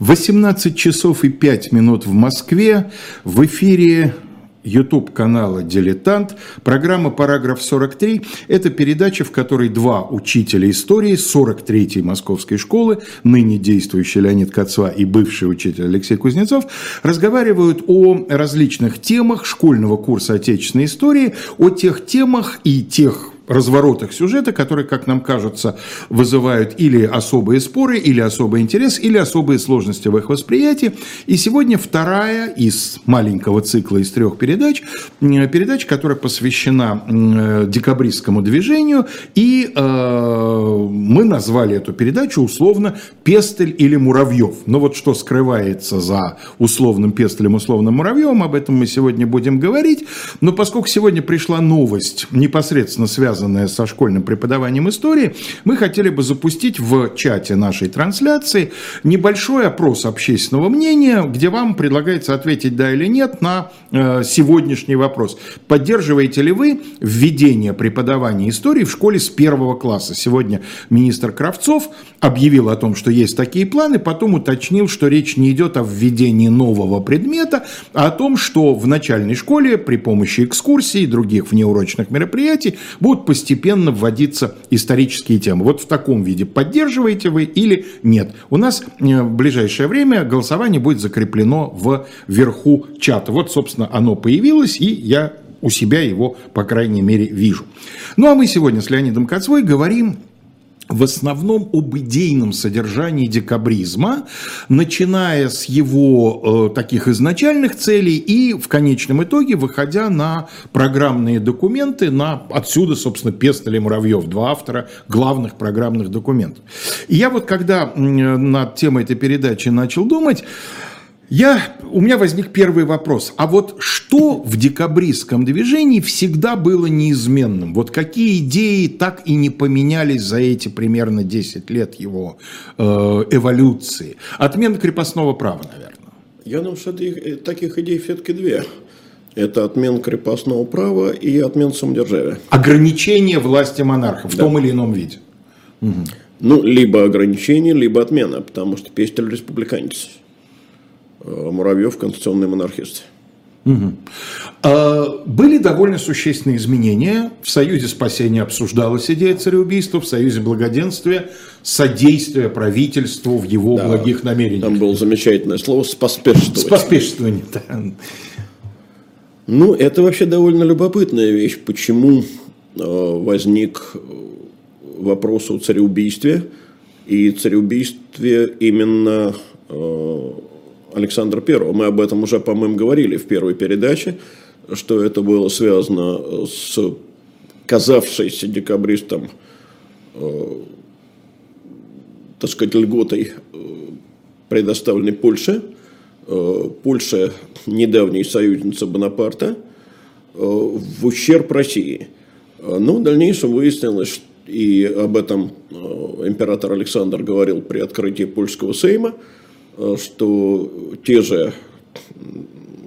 18 часов и 5 минут в Москве. В эфире YouTube канала «Дилетант». Программа «Параграф 43» – это передача, в которой два учителя истории 43-й Московской школы, ныне действующий Леонид Кацва и бывший учитель Алексей Кузнецов, разговаривают о различных темах школьного курса отечественной истории, о тех темах и тех разворотах сюжета, которые, как нам кажется, вызывают или особые споры, или особый интерес, или особые сложности в их восприятии. И сегодня вторая из маленького цикла из трех передач, передача, которая посвящена декабристскому движению, и э, мы назвали эту передачу условно «Пестель или Муравьев». Но вот что скрывается за условным Пестелем, условным Муравьевым, об этом мы сегодня будем говорить. Но поскольку сегодня пришла новость, непосредственно связанная связанное со школьным преподаванием истории, мы хотели бы запустить в чате нашей трансляции небольшой опрос общественного мнения, где вам предлагается ответить да или нет на э, сегодняшний вопрос. Поддерживаете ли вы введение преподавания истории в школе с первого класса? Сегодня министр Кравцов объявил о том, что есть такие планы, потом уточнил, что речь не идет о введении нового предмета, а о том, что в начальной школе при помощи экскурсий и других внеурочных мероприятий будут постепенно вводиться исторические темы. Вот в таком виде поддерживаете вы или нет. У нас э, в ближайшее время голосование будет закреплено в верху чата. Вот, собственно, оно появилось, и я у себя его, по крайней мере, вижу. Ну, а мы сегодня с Леонидом Кацвой говорим в основном об идейном содержании декабризма, начиная с его э, таких изначальных целей и в конечном итоге выходя на программные документы, на отсюда, собственно, Пестель и Муравьев, два автора главных программных документов. И я вот когда над темой этой передачи начал думать, я, у меня возник первый вопрос. А вот что в декабристском движении всегда было неизменным? Вот какие идеи так и не поменялись за эти примерно 10 лет его э, эволюции? Отмена крепостного права, наверное. Я думаю, что э, таких идей все-таки две. Это отмена крепостного права и отмена самодержавия. Ограничение власти монарха в да. том или ином виде. Угу. Ну, либо ограничение, либо отмена, потому что Пестель республиканец. Э, Муравьев конституционный монархист. Угу. были довольно существенные изменения. В Союзе спасения обсуждалась идея цареубийства, в Союзе благоденствия содействие правительству в его да, благих намерениях. Там было замечательное слово «споспешствовать». Споспешствование, да. Ну, это вообще довольно любопытная вещь. Почему э, возник вопрос о цареубийстве? И цареубийстве именно Александра I. Мы об этом уже, по-моему, говорили в первой передаче, что это было связано с казавшейся декабристом, э, так сказать, льготой, э, предоставленной Польше. Э, Польша – недавняя союзница Бонапарта э, в ущерб России. Но в дальнейшем выяснилось, и об этом э, император Александр говорил при открытии польского сейма – что те же,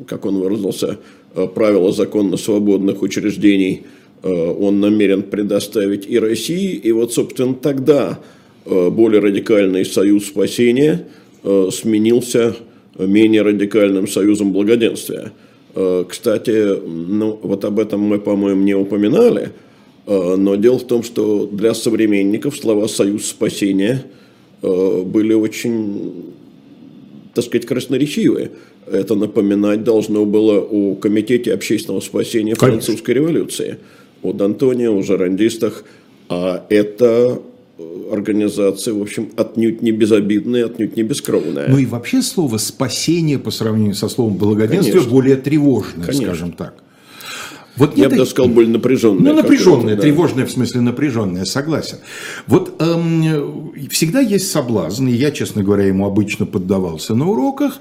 как он выразился, э, правила законно свободных учреждений э, он намерен предоставить и России. И вот, собственно, тогда более радикальный союз спасения сменился менее радикальным союзом благоденствия. Кстати, ну, вот об этом мы, по-моему, не упоминали, но дело в том, что для современников слова «союз спасения» были очень так сказать, красноречивые. Это напоминать должно было о Комитете общественного спасения Конечно. французской революции, о Д'Антоне, о жерандистах. А это э, организация, в общем, отнюдь не безобидная, отнюдь не бескровная. Ну и вообще слово «спасение» по сравнению со словом «благоденствие» Конечно. более тревожное, Конечно. скажем так. Вот Я бы даже сказал, более напряженное. Ну, напряженное, да. тревожное, в смысле напряженное, согласен. Вот эм, всегда есть соблазн, и я, честно говоря, ему обычно поддавался на уроках,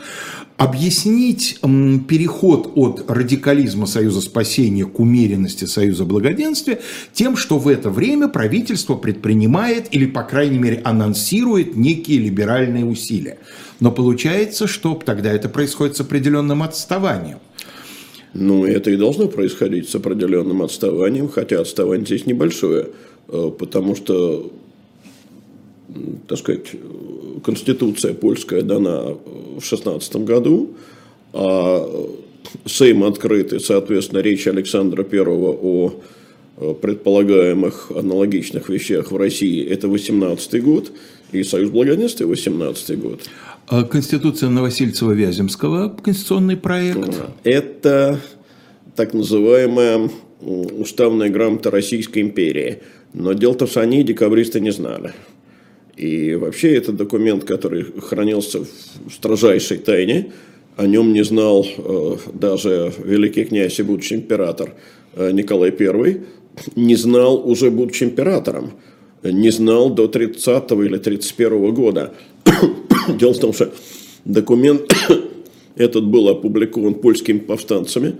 объяснить эм, переход от радикализма Союза спасения к умеренности Союза благоденствия тем, что в это время правительство предпринимает или, по крайней мере, анонсирует некие либеральные усилия. Но получается, что тогда это происходит с определенным отставанием. Ну, это и должно происходить с определенным отставанием, хотя отставание здесь небольшое, э, потому что так сказать, конституция польская дана в 16 году, а Сейм открытый, соответственно, речь Александра Первого о предполагаемых аналогичных вещах в России, это 18 год, и Союз Благоденствия 18 год. А Конституция Новосельцева-Вяземского, конституционный проект? Это так называемая уставная грамота Российской империи. Но дело в они декабристы не знали. И вообще это документ, который хранился в строжайшей тайне, о нем не знал э, даже великий князь и будущий император э, Николай I, не знал уже будучи императором, не знал до 30 или 31 года. Дело в том, что документ этот был опубликован польскими повстанцами,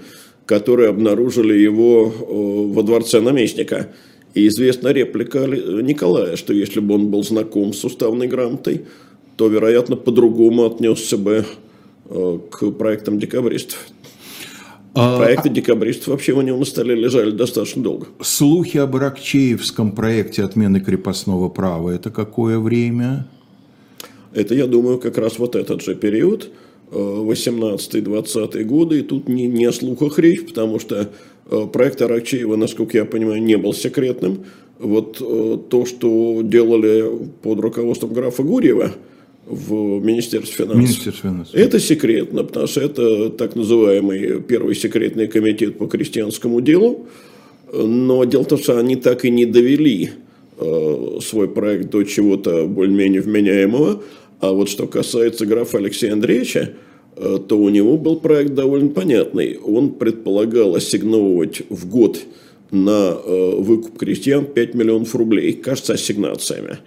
которые обнаружили его э, во дворце наместника. И известна реплика Николая, что если бы он был знаком с уставной грамотой, то, вероятно, по-другому отнесся бы э, к проектам декабристов. А, Проекты декабристов вообще у него на столе лежали достаточно долго. Слухи об Аракчеевском проекте отмены крепостного права – это какое время? Это, я думаю, как раз вот этот же период, 18-20 э, годы, и тут не, не о слухах речь, потому что э, проект Аракчеева, насколько я понимаю, не был секретным. Вот э, то, что делали под руководством графа Гурьева – в Министерстве финансов. Министерство финансов. Это секретно, потому что это так называемый первый секретный комитет по крестьянскому делу. Но дело в том, что они так и не довели э, свой проект до чего-то более-менее вменяемого. А вот что касается графа Алексея Андреевича, э, то у него был проект довольно понятный. Он предполагал ассигновывать в год на э, выкуп крестьян 5 миллионов рублей, кажется, ассигнациями.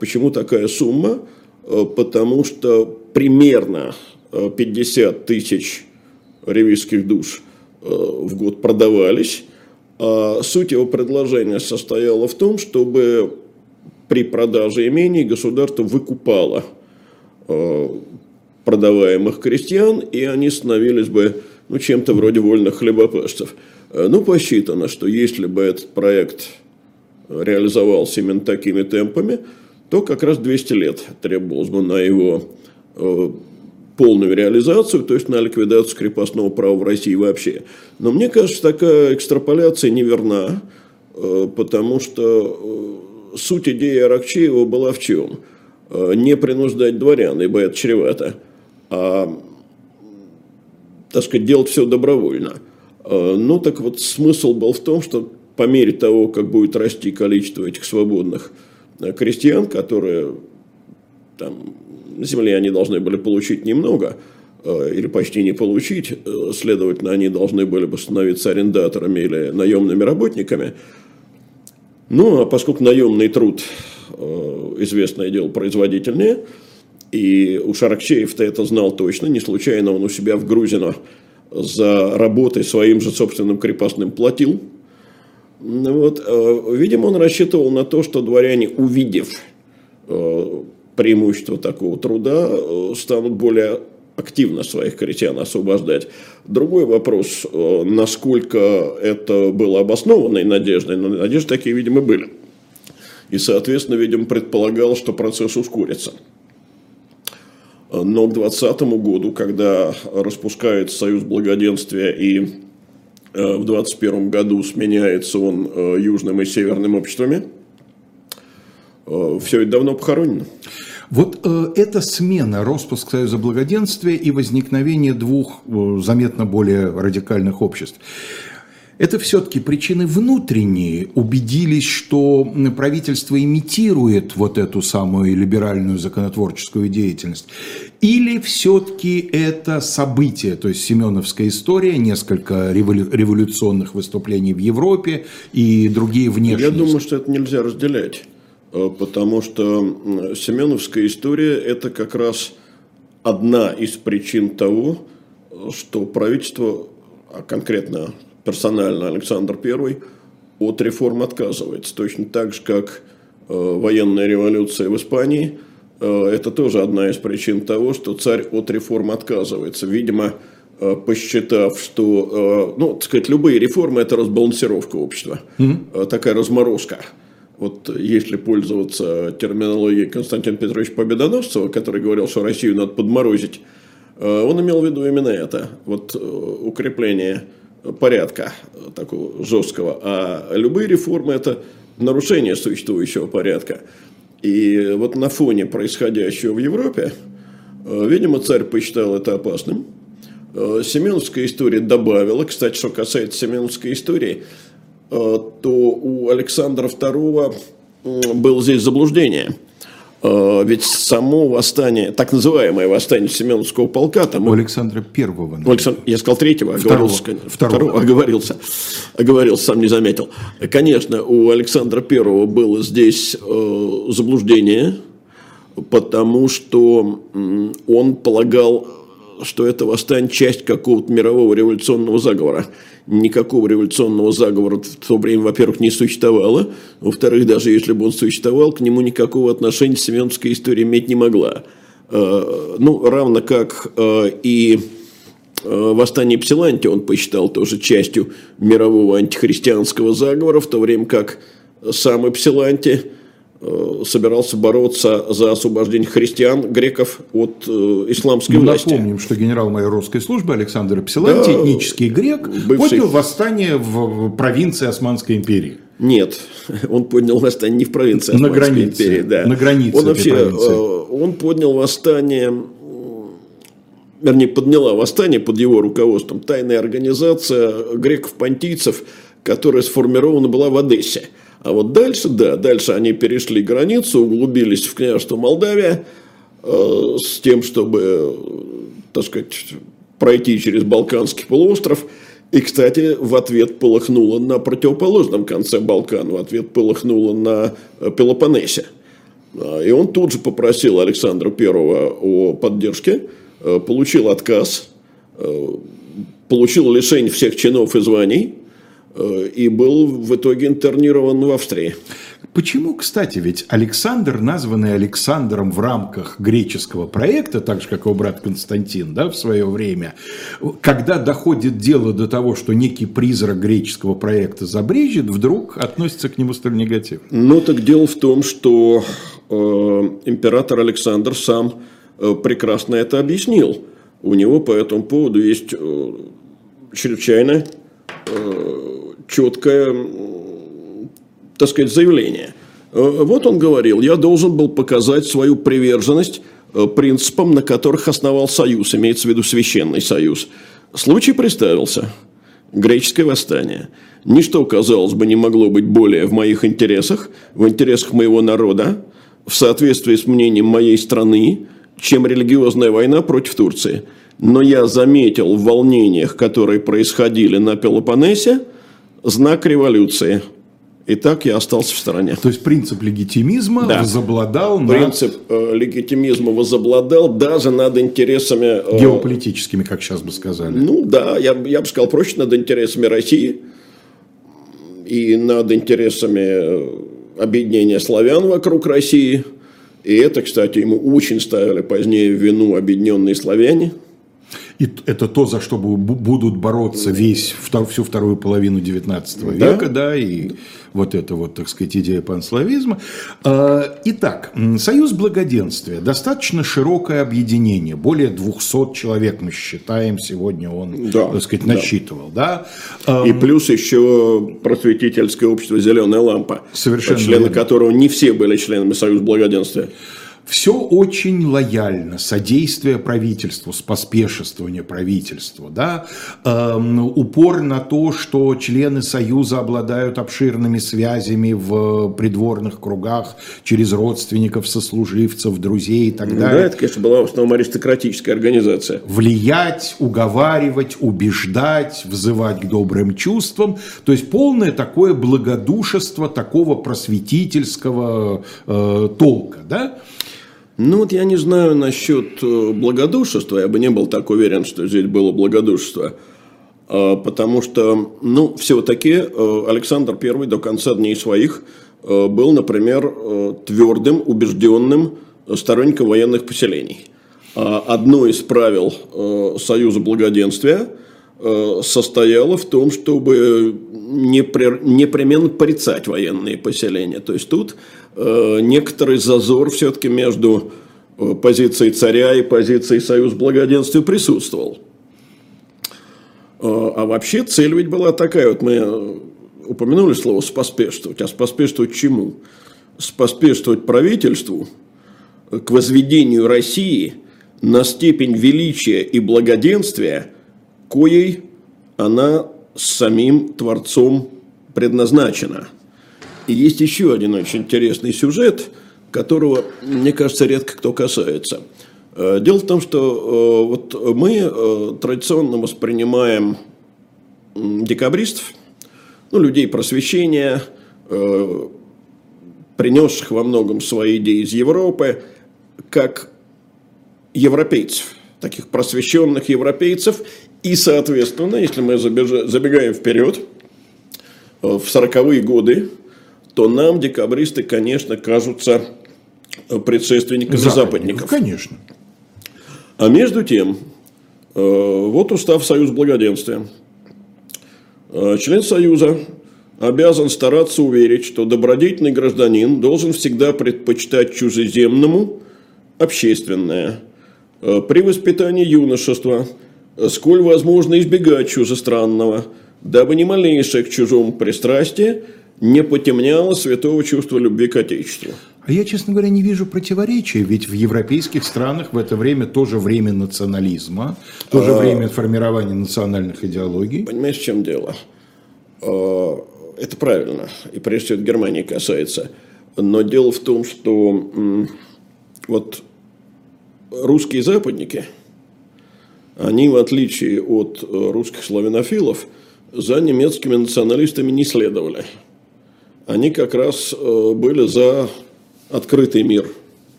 Почему такая сумма? Э, потому что примерно 50 э, тысяч ревизских душ э, в год продавались. А суть его предложения состояла в том, чтобы при продаже имений государство выкупало продаваемых крестьян, и они становились бы ну, чем-то вроде вольных хлебопашцев. Ну, посчитано, что если бы этот проект реализовался именно такими темпами – то как раз 200 лет требовалось бы на его э, полную реализацию, то есть на ликвидацию крепостного права в России вообще. Но мне кажется, такая экстраполяция неверна, э, потому что э, суть идеи Аракчеева была в чем? Не принуждать дворян, ибо это чревато, а, так сказать, делать все добровольно. Ну, так вот, смысл был в том, что по мере того, как будет расти количество этих свободных крестьян, которые там, земли они должны были получить немного, э, или почти не получить, э, следовательно, они должны были бы становиться арендаторами или наемными работниками. Ну, а поскольку наемный труд, э, известное дело, производительнее, и у Шаракчеев-то это знал точно, не случайно он у себя в Грузино за работой своим же собственным крепостным платил – вот, э, видимо, он рассчитывал на то, что дворяне, увидев э, преимущество такого труда, э, станут более активно своих крестьян освобождать. Другой вопрос, насколько это было обоснованной надеждой, но надежды такие, видимо, были. И, соответственно, видимо, предполагал, что процесс ускорится. Но к 2020 году, когда распускается Союз Благоденствия и в 2021 году сменяется он э, южным и северным обществами. Э, Все это давно похоронено. Вот э, эта смена, распуск Союза Благоденствия и возникновение двух э, заметно более радикальных обществ. Это все-таки причины внутренние. Убедились, что правительство имитирует вот эту самую либеральную законотворческую деятельность. Или все-таки это событие, то есть Семеновская история, несколько революционных выступлений в Европе и другие внешние. Я думаю, что это нельзя разделять, э, потому что Семеновская история – это как раз одна из причин того, что правительство, а конкретно персонально Александр I от реформ отказывается. Точно так же, как э, военная революция в Испании, э, это тоже одна из причин того, что царь от реформ отказывается. Видимо, э, посчитав, что, ну, так сказать, любые реформы – это разбалансировка общества, mm-hmm. такая разморозка. вот если пользоваться терминологией Константина Петровича Победоносцева, который говорил, что Россию надо подморозить, он имел в виду именно это, вот укрепление порядка такого жесткого. А любые реформы – это нарушение существующего порядка. И вот на фоне происходящего в Европе, э, видимо, царь посчитал это опасным. Семеновская история добавила, кстати, что касается Семеновской истории – Э, то у Александра II было здесь заблуждение. Э, ведь само восстание, так называемое восстание Семеновского полка... Там, у Александра Первого. Александр, я сказал третьего, оговорился. Второго. Второго. Оговорился. Оговорился, сам не заметил. Конечно, у Александра Первого было здесь э, заблуждение, потому что он полагал, что это восстание часть какого-то мирового революционного заговора никакого революционного заговора в то время, во-первых, не существовало, во-вторых, даже если бы он существовал, к нему никакого отношения Семеновская история иметь не могла. Э, ну, равно как э, и э, восстание Псиланти он посчитал тоже частью мирового антихристианского заговора, в то время как сам Эпсиланти – собирался бороться за освобождение христиан, греков от э, исламской ну, власти. Напомним, что генерал-майор русской службы Александр Псиланти, да, этнический грек, бывший... поднял восстание в провинции Османской империи. Нет, он поднял восстание не в провинции Османской на границе, империи. Да. На границе он вообще, провинции. Э, он поднял восстание, вернее, подняла восстание под его руководством тайная организация греков-понтийцев, которая сформирована была в Одессе. А вот дальше, да, дальше они перешли границу, углубились в княжество Молдавия э, с тем, чтобы, так сказать, пройти через Балканский полуостров. И, кстати, в ответ полыхнуло на противоположном конце Балкан, в ответ полыхнуло на Пелопоннесе. А, и он тут же попросил Александра Первого о поддержке, э, получил отказ, э, получил лишение всех чинов и званий – Э, и был в итоге интернирован в Австрии. Почему, кстати, ведь Александр, названный Александром в рамках греческого проекта, так же, как его брат Константин да, в свое время, когда доходит дело до того, что некий призрак греческого проекта забрежет, вдруг относится к нему столь негативно? Ну, так дело в том, что э, император Александр сам э, прекрасно это объяснил. У него по этому поводу есть э, чрезвычайно э, четкое, так сказать, заявление. Э, вот он говорил, я должен был показать свою приверженность э, принципам, на которых основал союз, имеется в виду священный союз. Случай представился. Греческое восстание. Ничто, казалось бы, не могло быть более в моих интересах, в интересах моего народа, в соответствии с мнением моей страны, чем религиозная война против Турции. Но я заметил в волнениях, которые происходили на Пелопоннесе, знак революции. И так я остался в стороне. То есть принцип легитимизма да. возобладал над... Принцип э, легитимизма возобладал даже над интересами... Э, Геополитическими, как сейчас бы сказали. Ну да, я, я бы сказал проще, над интересами России и над интересами э, объединения славян вокруг России. И это, кстати, ему очень ставили позднее в вину объединенные славяне – и это то, за что будут бороться весь, всю вторую половину XIX века, да, да и вот это вот, так сказать, идея панславизма. А, итак, Союз Благоденствия, достаточно широкое объединение, более 200 человек мы считаем, сегодня он, да, так сказать, насчитывал, да. да? И плюс еще просветительское общество «Зеленая лампа», Совершенно члены верно. которого не все были членами Союза Благоденствия. Все очень лояльно, содействие правительству, споспешествование правительству, да? эм, упор на то, что члены Союза обладают обширными связями в придворных кругах через родственников, сослуживцев, друзей и так ну, далее. Да, это, конечно, была в основном аристократическая организация. Влиять, уговаривать, убеждать, взывать к добрым чувствам. То есть полное такое благодушество такого просветительского э, толка, да? Ну вот я не знаю насчет э, благодушества, я бы не был так уверен, что здесь было благодушество. А, потому что, ну, все-таки э, Александр I до конца дней своих э, был, например, твердым, убежденным сторонником военных поселений. А одно из правил Союза благоденствия состояла в том, чтобы непременно порицать военные поселения. То есть тут э, некоторый зазор все-таки между позицией царя и позицией Союз Благоденствия присутствовал. А вообще цель ведь была такая, вот мы упомянули слово «споспешствовать», а споспешствовать чему? Споспешствовать правительству к возведению России на степень величия и благоденствия, коей она самим Творцом предназначена. И есть еще один очень интересный сюжет, которого, мне кажется, редко кто касается. Э, дело в том, что э, вот мы э, традиционно воспринимаем декабристов, ну, людей просвещения, принесших во многом свои идеи из Европы, как европейцев, таких просвещенных европейцев. И, соответственно, если мы забегаем вперед, в 40-е годы, то нам декабристы, конечно, кажутся предшественниками западников. западников. Конечно. А между тем, э, вот устав Союз Благоденствия. Э, член Союза обязан стараться уверить, что добродетельный гражданин должен всегда предпочитать чужеземному общественное. Э, при воспитании юношества, сколь возможно избегать чужестранного, дабы ни малейшее к чужому пристрастие не потемняло святого чувства любви к Отечеству. А я, честно говоря, не вижу противоречия, ведь в европейских странах в это время тоже время национализма, тоже а... время формирования национальных идеологий. Понимаешь, в чем дело? А, это правильно, и прежде всего это Германии касается. Но дело в том, что вот русские западники, они, в отличие от э, русских славянофилов, за немецкими националистами не следовали. Они как раз э, были за открытый мир.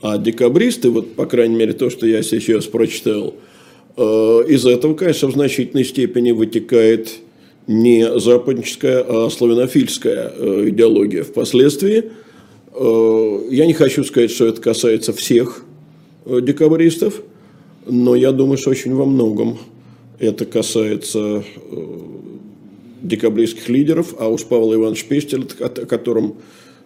А декабристы, вот, по крайней мере, то, что я сейчас прочитал, э, из этого, конечно, в значительной степени вытекает не западническая, а славянофильская идеология. Впоследствии я не хочу сказать, что это касается всех декабристов, но я думаю, что очень во многом это касается декабристских лидеров, а уж Павел Иванович Пестель, о котором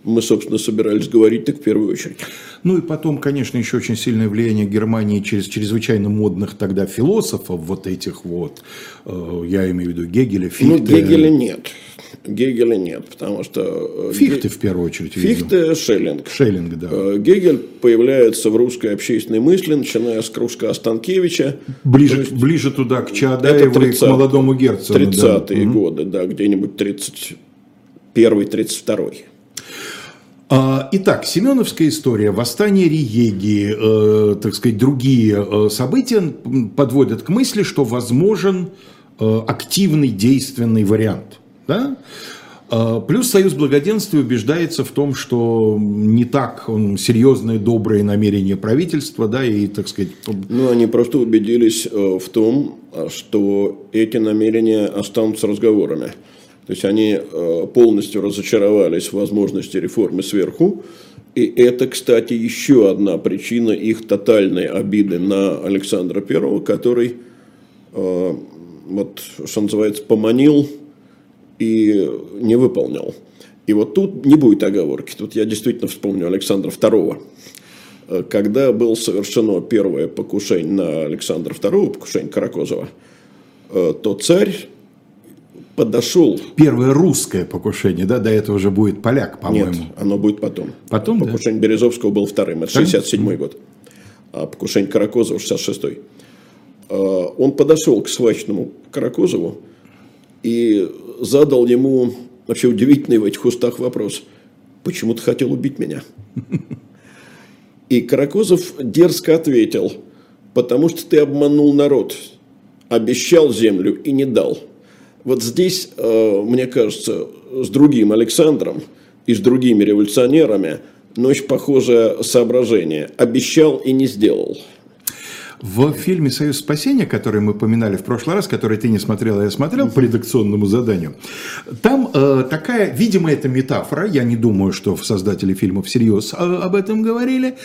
мы, собственно, собирались говорить так в первую очередь. Ну и потом, конечно, еще очень сильное влияние Германии через чрезвычайно модных тогда философов, вот этих вот, э, я имею в виду Гегеля, Фихте. Ну, Гегеля нет. Гегеля нет, потому что... Э, Фихте, в первую очередь, Фихте, видел. Шеллинг. Шеллинг, да. Э, Гегель появляется в русской общественной мысли, начиная с Кружка Станкевича. Ближе, есть, ближе туда, к Чаадаеву 30, и к молодому герцогу. 30-е да. годы, да, где-нибудь 31-32. А, итак, Семеновская история, восстание Риеги, э, так сказать, другие э, события подводят к мысли, что возможен э, активный действенный вариант. Да? А, плюс Союз Благоденствия убеждается в том, что не так он, серьезные, добрые намерения правительства, да, и, так сказать... Ну, они просто убедились в том, что эти намерения останутся разговорами. То есть они э, полностью разочаровались в возможности реформы сверху. И это, кстати, еще одна причина их тотальной обиды на Александра Первого, который, э, вот, что называется, поманил и не выполнил. И вот тут не будет оговорки. Тут я действительно вспомню Александра II. Э, когда было совершено первое покушение на Александра II, покушение Каракозова, то царь подошел. Первое русское покушение, да, до этого уже будет поляк, по-моему. Нет, оно будет потом. Потом, Покушение да? Березовского был вторым, это 67 год. А покушение Каракозова 66-й. А, он подошел к свачному Каракозову и задал ему вообще удивительный в этих устах вопрос. Почему ты хотел убить меня? И Каракозов дерзко ответил, потому что ты обманул народ, обещал землю и не дал. Вот здесь, э, мне кажется, с другим Александром и с другими революционерами, но очень похожее соображение. Обещал и не сделал. В фильме «Союз спасения», который мы поминали в прошлый раз, который ты не смотрел, а я смотрел по редакционному заданию, там э, такая, видимо, это метафора, я не думаю, что создатели фильма всерьез э, об этом говорили.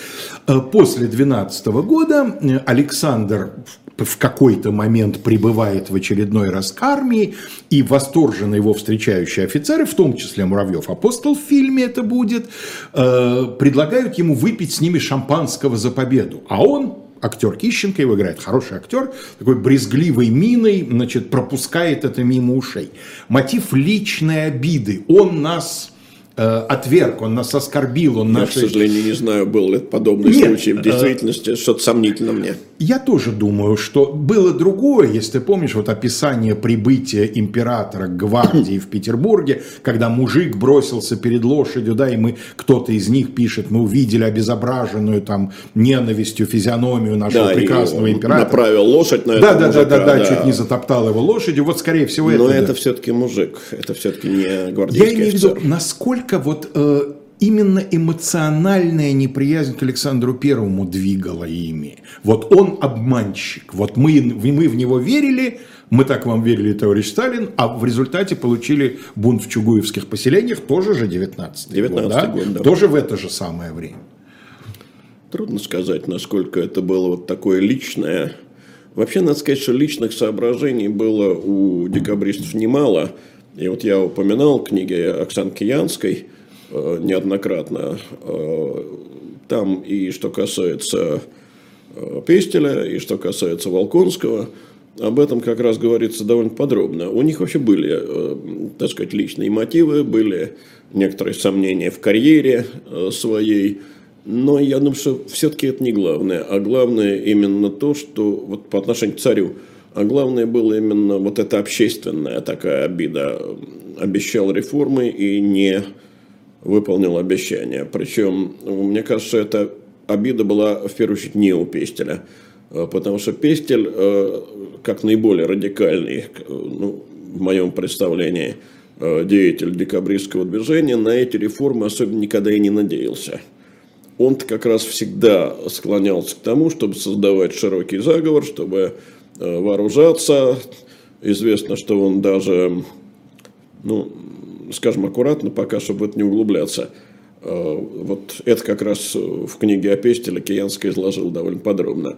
Э, после 12 года э, Александр в какой-то момент прибывает в очередной раз к армии, и восторженно его встречающие офицеры, в том числе Муравьев апостол в фильме это будет, э, предлагают ему выпить с ними шампанского за победу. А он актер Кищенко, его играет хороший актер, такой брезгливой миной, значит, пропускает это мимо ушей. Мотив личной обиды. Он нас отверг, он нас оскорбил, он Я, наши... к сожалению, не знаю, был ли подобный Нет, случай в действительности, что-то сомнительно мне. Я тоже думаю, что было другое, если ты помнишь, вот описание прибытия императора к гвардии в Петербурге, когда мужик бросился перед лошадью, да, и мы, кто-то из них пишет, мы увидели обезображенную там ненавистью физиономию нашего Да, прекрасного императора. направил лошадь на Да, да, да, мужика, да, да, чуть не затоптал его лошадью. Вот, скорее всего, Но это. это да. все-таки мужик, это все-таки не Я гвардейский имею в виду, офицер. Насколько вот э, именно эмоциональная неприязнь к Александру Первому двигала ими. Вот он обманщик. Вот мы, мы в него верили, мы так вам верили, товарищ Сталин, а в результате получили бунт в Чугуевских поселениях, тоже же 19 19-й год, да? год, да. Тоже в это же самое время. Трудно сказать, насколько это было вот такое личное. Вообще, надо сказать, что личных соображений было у декабристов немало. И вот я упоминал книги Оксанки Янской э, неоднократно. Э, там и что касается э, Пестеля, и что касается Волконского, об этом как раз говорится довольно подробно. У них вообще были, так сказать, личные мотивы, были некоторые сомнения в карьере своей, но я думаю, что все-таки это не главное, а главное именно то, что вот по отношению к царю, а главное было именно вот эта общественная такая обида. Обещал реформы и не выполнил обещания. Причем, мне кажется, эта обида была в первую очередь не у Пестеля. Э, Потому что Пестель, э, как наиболее радикальный, э, ну, в моем представлении, деятель декабристского движения, на эти реформы особенно никогда и не надеялся. Он как раз всегда склонялся к тому, чтобы создавать широкий заговор, чтобы вооружаться. Известно, что он даже ну, скажем аккуратно, пока, чтобы это не углубляться. Э, Вот это как раз в книге о Пестеле Киянский изложил довольно подробно,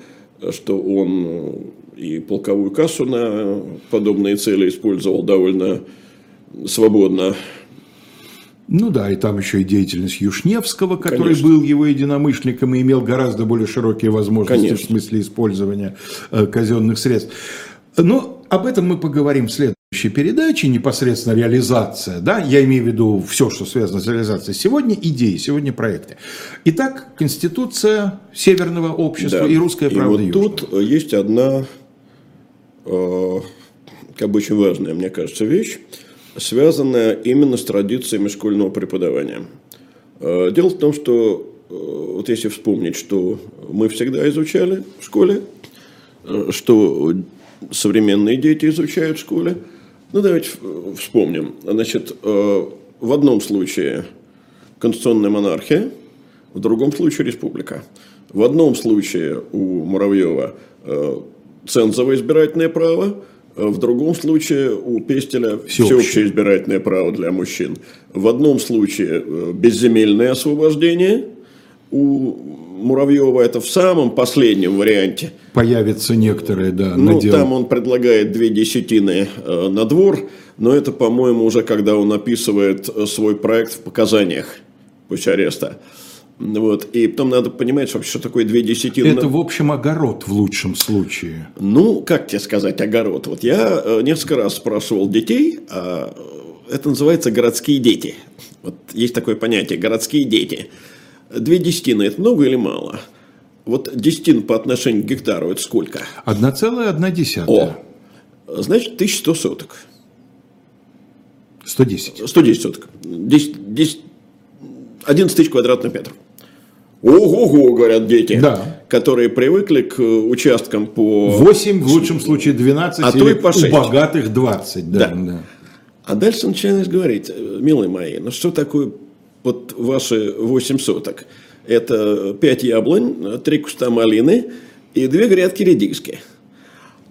что он э, и полковую кассу на подобные цели использовал довольно свободно. Ну да, и там еще и деятельность Юшневского, который Конечно. был его единомышленником и имел гораздо более широкие возможности Конечно. в смысле использования э, казенных средств. Но об этом мы поговорим в следующей передаче, непосредственно реализация, да, я имею в виду все, что связано с реализацией. Сегодня идеи, сегодня проекты. Итак, Конституция Северного общества Да. и русская И правда вот Южного. тут есть одна, э, как бы очень важная, мне кажется, вещь, связанная именно с традициями школьного преподавания. Э, Дело в том, что э, вот если вспомнить, что мы всегда изучали в школе, э, что современные дети изучают в школе, ну давайте вспомним. Значит, в одном случае конституционная монархия, в другом случае республика. В одном случае у Муравьева цензовое избирательное право, в другом случае у Пестеля Всеобщее. всеобщее избирательное право для мужчин. В одном случае э, безземельное освобождение, у Муравьева это в самом последнем варианте. Появятся некоторые, да, Ну, наделы. там он предлагает две десятины э, на двор, но это, по-моему, уже когда он описывает э, свой проект в показаниях после ареста. Вот. И потом надо понимать, что вообще, что такое две десятины. Это, в общем, огород в лучшем случае. Ну, как тебе сказать, огород. Вот я э, несколько раз спрашивал детей, а, э, это называется городские дети. Вот есть такое понятие городские дети. Две десятины это много или мало? Вот десятин по отношению к гектару это сколько? 1,1. О, значит, 1100 соток. 110. 110 соток. 10, 10, 11 тысяч квадратных метров. Ого-го, говорят дети, Да. которые привыкли к э, участкам по... 8, в лучшем случае 12, А то и по шесть. у богатых 20. Да, Да. да. А дальше начинаешь говорить, э, милые мои, ну что такое вот ваши 8 соток? Это 5 яблонь, 3 куста малины и две грядки редиски.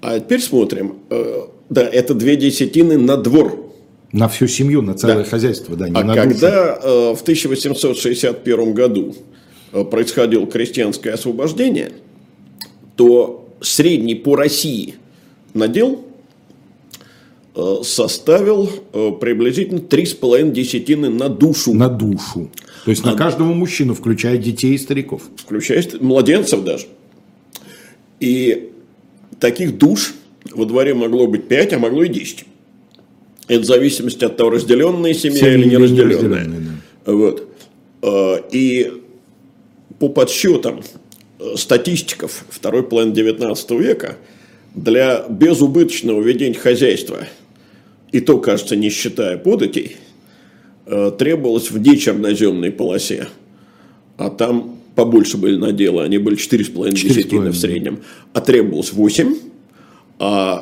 А теперь смотрим. Э, да, это две десятины на двор. На всю семью, на целое Да. хозяйство, да, не А на душу. когда э, в 1861 году происходило крестьянское освобождение, то средний по России надел э, составил э, приблизительно 3,5 десятины на душу, На душу. То есть на каждого мужчину, включая детей и стариков. включая младенцев даже. И таких душ во дворе могло быть 5, а могло и 10. Это в зависимости от того, разделенная семья Семья или неразделенная. неразделенная, Вот. Э, И по подсчетам э, статистиков второй половины 19 века для безубыточного ведения хозяйства, и то, кажется, не считая податей, э, требовалось в нечерноземной полосе, а там побольше были наделы, они были 4,5 десятины 4,5, в среднем, а требовалось 8, а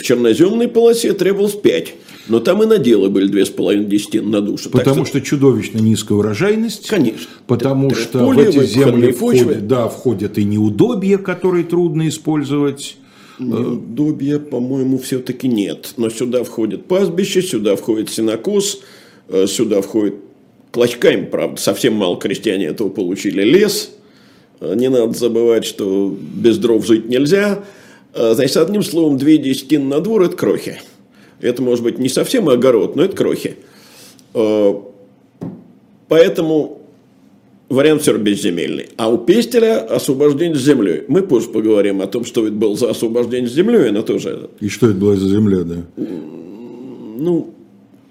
в черноземной полосе требовалось 5. Но там и наделы были 2,5 десятины на душу. Потому что чудовищно низкая урожайность. Конечно. Потому что в Поле, эти земли входят, да, входят и неудобья, которые трудно использовать. Неудобья, по-моему, все-таки нет. Но сюда входит пастбище, сюда входит сенокос, э, сюда входит клочками, правда, совсем мало крестьяне этого получили, лес. Э, Не надо забывать, что без дров жить нельзя. Э, Значит, одним словом, две десятины на двор – это крохи. Это может быть не совсем огород, но это крохи. Э, Поэтому вариант все равно безземельный. А у Пестеля освобождение с землей. Мы позже поговорим о том, что это было за освобождение с землей, оно тоже, И что это была за земля, да? ну,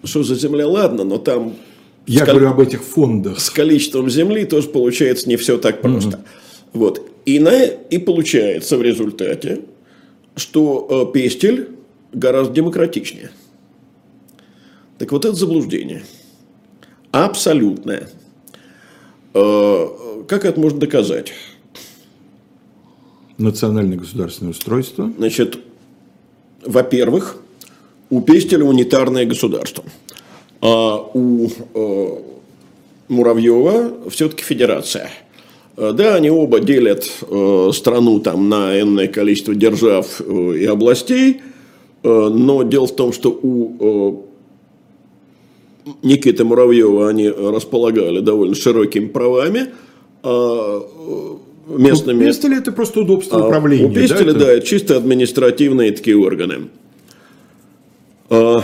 что за земля, ладно, но там Я кол- говорю об этих фондах. с количеством земли тоже получается не все так просто. Вот. И, на, и получается в результате, что э, Пестель гораздо демократичнее. Так вот это заблуждение. Абсолютное. Э, Как это можно доказать? Национальное государственное устройство. Значит, во-первых, у Пестеля унитарное государство, а у э, Муравьева все-таки федерация. Э, Да, они оба делят э, страну там на энное количество держав э, и областей, но дело в том, что у Никиты Муравьева они располагали довольно широкими правами, а местными... У Пестеля это просто удобство А управления. У Пестеля, это- да, это чисто административные такие органы. А,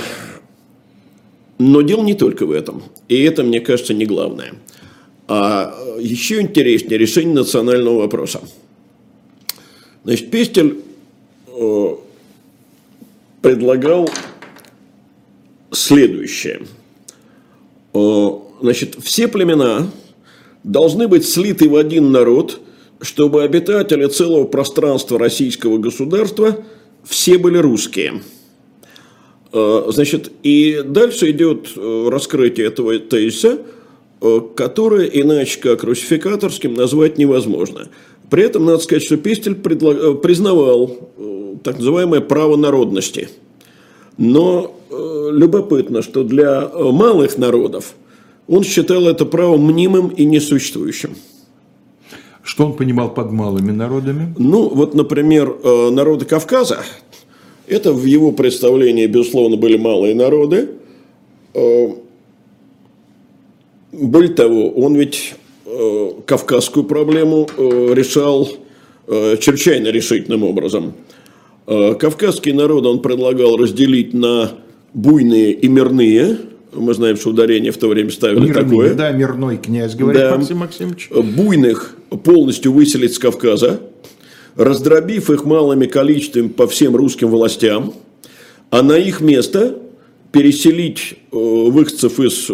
Но дело не только в этом. И это, мне кажется, не главное. А еще интереснее решение национального вопроса. Значит, Пестель э, предлагал следующее. Э, Значит, все племена должны быть слиты в один народ, чтобы обитатели целого пространства российского государства все были русские. Э, Значит, и дальше идет раскрытие этого тезиса, которое иначе как русификаторским назвать невозможно. При этом надо сказать, что Пестель предла- э, признавал э, так называемое право народности. Но э, любопытно, что для э, малых народов он считал это право мнимым и несуществующим. Что он понимал под малыми народами? Ну, вот, например, э, народы Кавказа, это в его представлении, безусловно, были малые народы. Э, Более того, он ведь э, кавказскую проблему э, решал э, чрезвычайно решительным образом. Э, Кавказские народы он предлагал разделить на буйные и мирные. Мы знаем, что ударение в то время ставили Мирный, такое да, мирной князь, говорит Да. Максим Максимович. буйных полностью выселить с Кавказа, раздробив их малыми количествами по всем русским властям, а на их место переселить э, выходцев из э,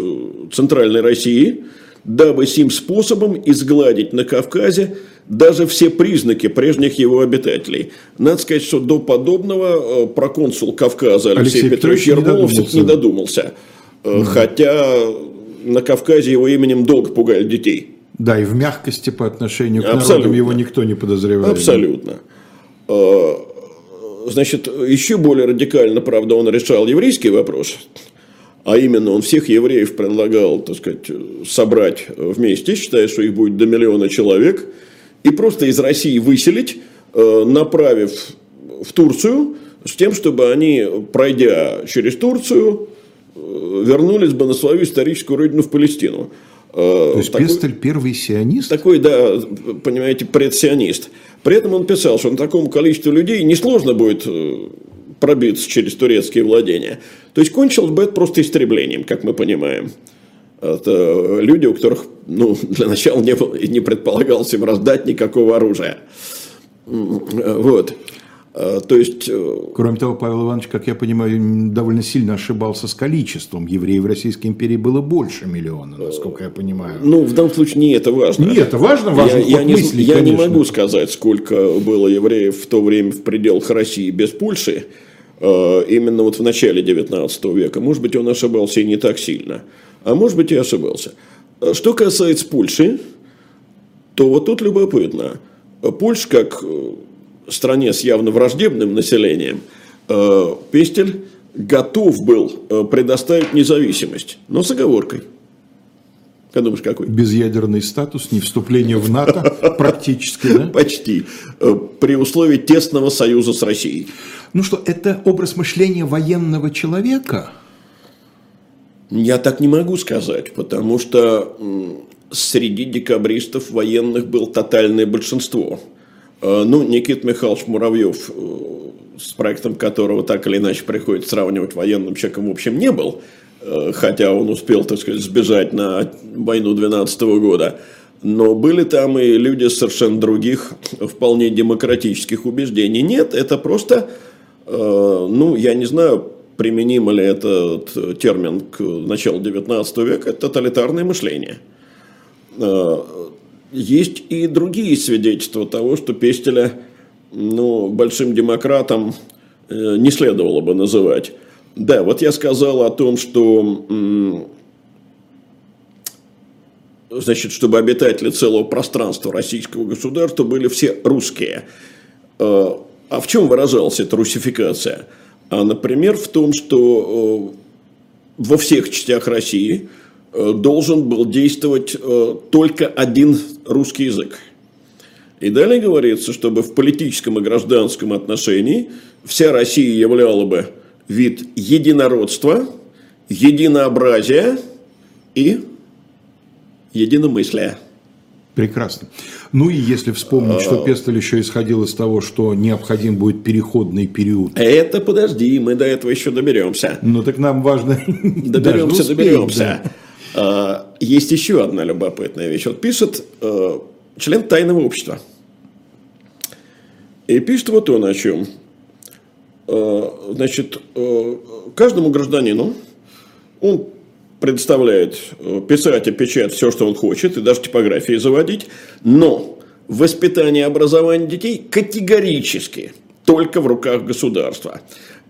Центральной России, дабы сим способом изгладить на Кавказе даже все признаки прежних его обитателей. Надо сказать, что до подобного э, проконсул Кавказа Алексей, Алексей Петрович Петрович не Ермолов додумался. не додумался. Э, Хотя на Кавказе его именем долго пугали детей. Да, и в мягкости по отношению к Абсолютно. народам его никто не подозревает. Абсолютно. Э, Значит, еще более радикально, правда, он решал еврейский вопрос. А именно, он всех евреев предлагал, так сказать, собрать вместе, считая, что их будет до миллиона человек, и просто из России выселить, направив в Турцию с тем, чтобы они, пройдя через Турцию, вернулись бы на свою историческую родину в Палестину. То есть такой, Пестель первый сионист? Такой, да, понимаете, предсионист. При этом он писал, что на таком количестве людей несложно будет пробиться через турецкие владения. То есть кончилось бы это просто истреблением, как мы понимаем. Это люди, у которых ну, для начала не, было, и не предполагалось им раздать никакого оружия. Вот. А, то есть... Э, Кроме того, Павел Иванович, как я понимаю, довольно сильно ошибался с количеством. Евреев в Российской империи было больше миллиона, насколько я понимаю. Ну, в данном случае не это важно. Не это важно, важно я, я, мысли, не, я не могу сказать, сколько было евреев в то время в пределах России без Польши. Э, именно вот в начале 19 века. Может быть, он ошибался и не так сильно. А может быть, и ошибался. Э, что касается Польши, то вот тут любопытно. Польша, как стране с явно враждебным населением, э, Пестель готов был э, предоставить независимость, но с оговоркой. Как думаешь, какой? Безъядерный статус, не вступление в НАТО практически, да? Почти. Э, при условии тесного союза с Россией. Ну что, это образ мышления военного человека? Я так не могу сказать, потому что среди декабристов военных было тотальное большинство. Э, ну, Никит Михайлович Муравьев, э, с проектом которого так или иначе приходится сравнивать военным человеком, в общем, не был, э, хотя он успел, так сказать, сбежать на войну 12 года. Но были там и люди совершенно других, вполне демократических убеждений. Нет, это просто, ну, я не знаю, применим ли этот термин к началу 19 века, это тоталитарное мышление есть и другие свидетельства того, что Пестеля ну, большим демократом э, не следовало бы называть. Да, вот я сказал о том, что значит, чтобы обитатели целого пространства российского государства были все русские. Э, а в чем выражалась эта русификация? А, например, в том, что э, во всех частях России – должен был действовать э, только один русский язык. И далее говорится, чтобы в политическом и гражданском отношении вся Россия являла бы вид единородства, единообразия и единомыслия. Прекрасно. Ну и если вспомнить, что а. Пестель еще исходил из того, что необходим будет переходный период. Это подожди, мы до этого еще доберемся. Ну так нам важно. Доберемся, доберемся. Да. А, есть еще одна любопытная вещь. Вот пишет э, член тайного общества. И пишет вот он о чем. Э, значит, э, каждому гражданину он предоставляет писать и печатать все, что он хочет, и даже типографии заводить, но воспитание и образование детей категорически только в руках государства.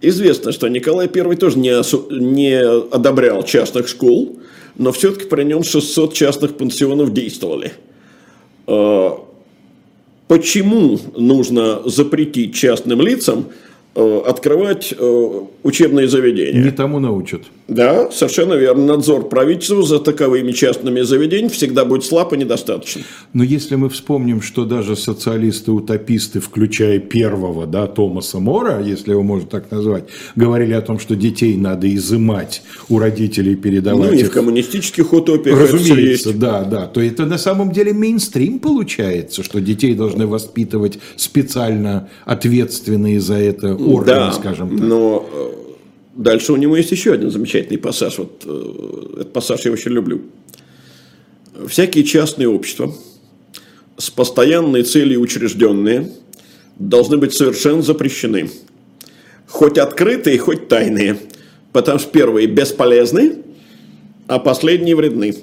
Известно, что Николай I тоже не, осу- не одобрял частных школ, но все-таки при нем 600 частных пансионов действовали. А, почему нужно запретить частным лицам открывать э, учебные заведения. Не тому научат. Да, совершенно верно. Надзор правительства за таковыми частными заведениями всегда будет слаб и недостаточен. Но если мы вспомним, что даже социалисты-утописты, включая первого, да, Томаса Мора, если его можно так назвать, говорили о том, что детей надо изымать у родителей передавать Ну, и их... в коммунистических утопиях Разумеется, это да, да. То это на самом деле мейнстрим получается, что детей должны воспитывать специально ответственные за это органы, да, скажем так. но э, дальше у него есть еще один замечательный пассаж. Вот э, этот пассаж я очень люблю. Всякие частные общества с постоянной целью учрежденные должны быть совершенно запрещены. Хоть открытые, хоть тайные. Потому что первые бесполезны, а последние вредны.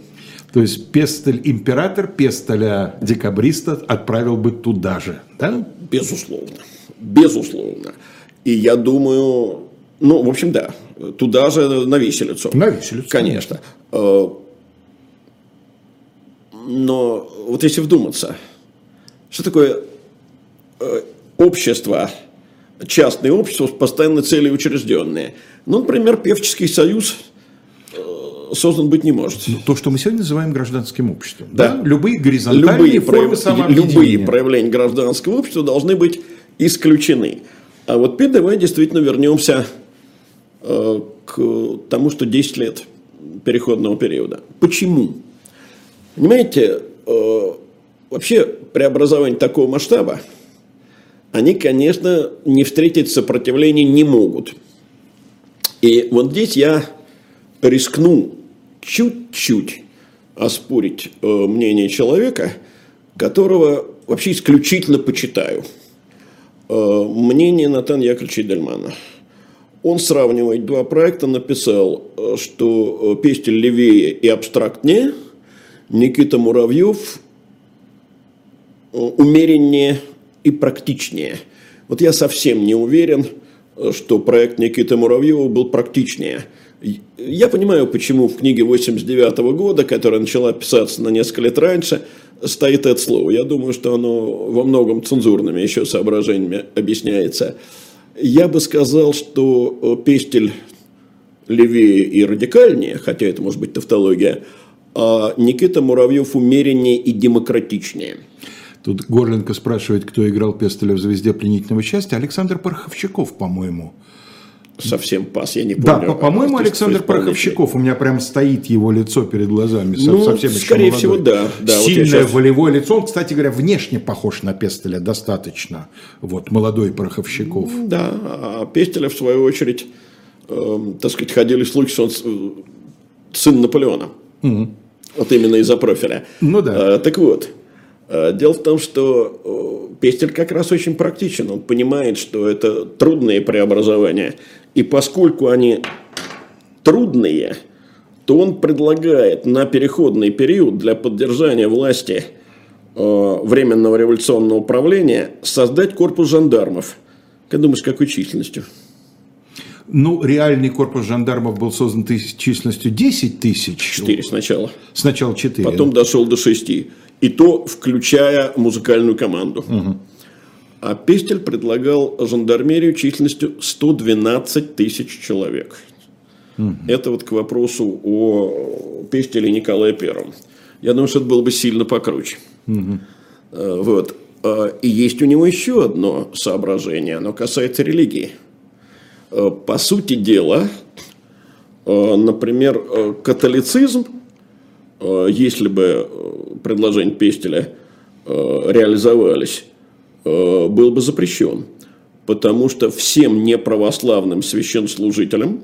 То есть Пестель император Пестеля декабриста отправил бы туда же, да? Безусловно. Безусловно. И я думаю, ну, в общем, да, туда же на виселицу. На виселицу. Конечно. Э, но вот если вдуматься, что такое э, общество, частное общество с постоянной целью учрежденные? Ну, например, Певческий союз э, создан быть не может. Ну, то, что мы сегодня называем гражданским обществом. Да. да? Любые горизонтальные любые формы прояв... Любые проявления гражданского общества должны быть исключены. А вот теперь давай действительно вернемся э, к тому, что 10 лет переходного периода. Почему? Понимаете, э, вообще преобразование такого масштаба, они, конечно, не встретить сопротивления не могут. И вот здесь я рискну чуть-чуть оспорить э, мнение человека, которого вообще исключительно почитаю. Э, мнение Натана Яковлевича Дельмана. Он сравнивает два проекта, написал, э, что Пестель левее и абстрактнее, Никита Муравьев умереннее и практичнее. Вот я совсем не уверен, что проект Никиты Муравьева был практичнее – я понимаю, почему в книге 89 года, которая начала писаться на несколько лет раньше, стоит это слово. Я думаю, что оно во многом цензурными еще соображениями объясняется. Я бы сказал, что э, Пестель левее и радикальнее, хотя это может быть тавтология, а Никита Муравьев умереннее и демократичнее. Тут Горленко спрашивает, кто играл Пестеля в «Звезде пленительного счастья». Александр Пороховщиков, по-моему совсем пас, я не помню. Да, по-моему, Александр Пороховщиков, у меня прям стоит его лицо перед глазами, ну, совсем скорее еще всего, да. да Сильное вот сейчас... волевое лицо, он, кстати говоря, внешне похож на Пестеля достаточно, вот, молодой Пороховщиков. Да, а Пестеля, в свою очередь, э, так сказать, ходили слухи, что он э, сын Наполеона. Угу. Вот именно из-за профиля. Ну да. Э, так вот, э, Дело в том, что э, Пестель как раз очень практичен. Он понимает, что это трудные преобразования. И поскольку они трудные, то он предлагает на переходный период для поддержания власти э, Временного революционного управления создать корпус жандармов. Как думаешь, какой численностью? Ну, реальный корпус жандармов был создан тысяч, численностью 10 тысяч. Четыре сначала. Сначала четыре. Потом дошел до шести. И то, включая музыкальную команду. Угу. А Пестель предлагал жандармерию численностью 112 тысяч человек. Угу. Это вот к вопросу о Пестеле Николае Первом. Я думаю, что это было бы сильно покруче. Угу. Вот. А, и есть у него еще одно соображение, оно касается религии. А, по сути дела, например, католицизм, если бы предложения Пестеля реализовались, Э, был бы запрещен. Потому что всем неправославным священслужителям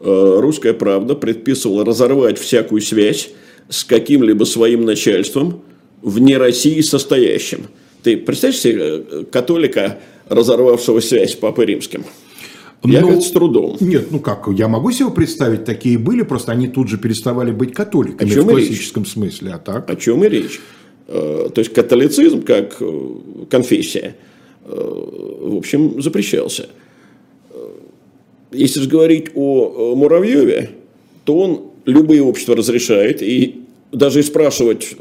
э, русская правда предписывала разорвать всякую связь с каким-либо своим начальством вне России состоящим. Ты представляешь себе э, католика, разорвавшего связь с Папой Римским? Я, ну, с трудом. Нет, ну как, я могу себе представить, такие были, просто они тут же переставали быть католиками в классическом речь? смысле, а так? О чем и речь? Э, то есть католицизм как э, конфессия, э, в общем, запрещался. Если же говорить о Муравьеве, то он любые общества разрешает, и даже и спрашивать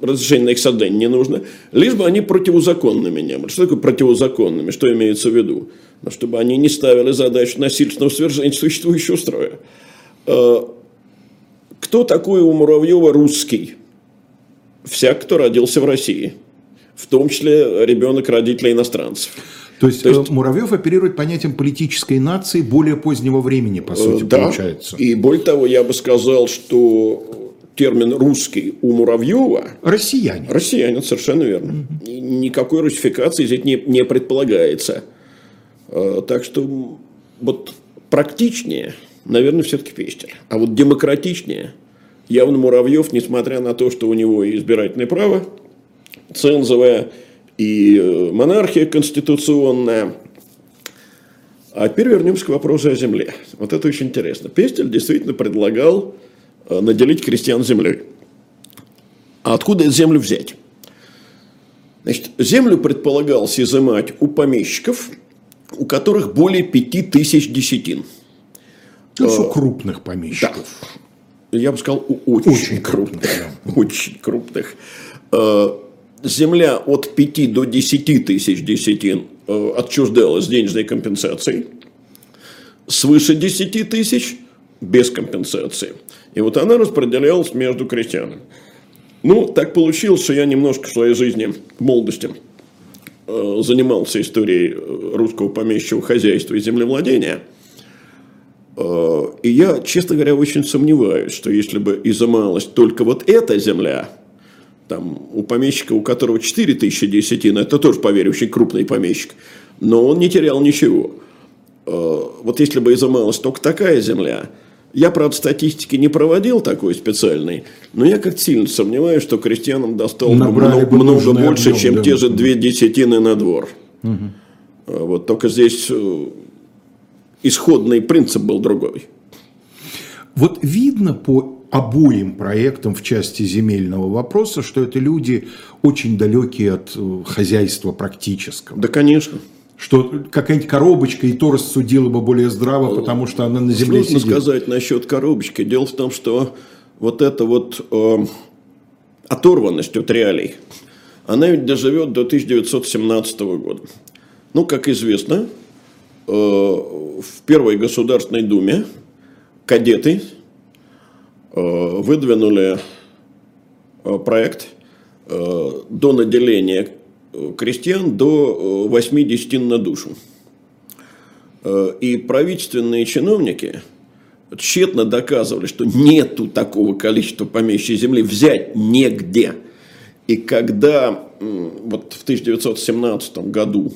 разрешение на их создание не нужно, лишь бы они противозаконными не были. Что такое противозаконными? Что имеется в виду? Ну, чтобы они не ставили задачу насильственного свержения существующего строя. Кто такой у Муравьева русский? Всяк, кто родился в России, в том числе ребенок родителей иностранцев. То есть, То есть э, Муравьев оперирует понятием политической нации более позднего времени, по сути, да, получается. И более того, я бы сказал, что термин русский у Муравьева... Россиянин. Россиянин, совершенно верно. Угу. Никакой русификации здесь не, не предполагается. Э, так что вот практичнее, наверное, все-таки Пестель. А вот демократичнее явно Муравьев, несмотря на то, что у него избирательное право цензовое и э, монархия конституционная. А теперь вернемся к вопросу о земле. Вот это очень интересно. Пестель действительно предлагал э, наделить крестьян землей. А откуда эту землю взять? Значит, землю предполагалось изымать у помещиков, у которых более пяти тысяч десятин. То есть у э, крупных помещиков. Да я бы сказал, у очень, очень крупных. Да. Очень крупных. Э, земля от 5 до 10 тысяч десятин э, отчуждалась денежной компенсацией. Свыше 10 тысяч без компенсации. И вот она распределялась между крестьянами. Ну, так получилось, что я немножко в своей жизни, в молодости, э, занимался историей русского помещичьего хозяйства и землевладения. Э, и я, честно говоря, очень сомневаюсь, что если бы изымалась только вот эта земля, там, у помещика, у которого 4 тысячи десятин, это тоже, поверь, очень крупный помещик, но он не терял ничего. Вот если бы изымалась только такая земля – я, правда, статистики не проводил такой специальной, но я как-то сильно сомневаюсь, что крестьянам досталось много, много больше, объем, чем да, те же две десятины на двор. Угу. Вот только здесь э, исходный принцип был другой. Вот видно по обоим проектам в части земельного вопроса, что это люди очень далекие от э, хозяйства практического. Да, конечно что какая-нибудь коробочка и то рассудила бы более здраво, потому что она на земле Сложно сидит. сказать насчет коробочки. Дело в том, что вот эта вот э, оторванность от реалий, она ведь доживет до 1917 года. Ну, как известно, э, в Первой Государственной Думе кадеты э, выдвинули э, проект э, до наделения крестьян до 80 на душу. И правительственные чиновники тщетно доказывали, что нету такого количества помещей земли, взять негде. И когда вот в 1917 году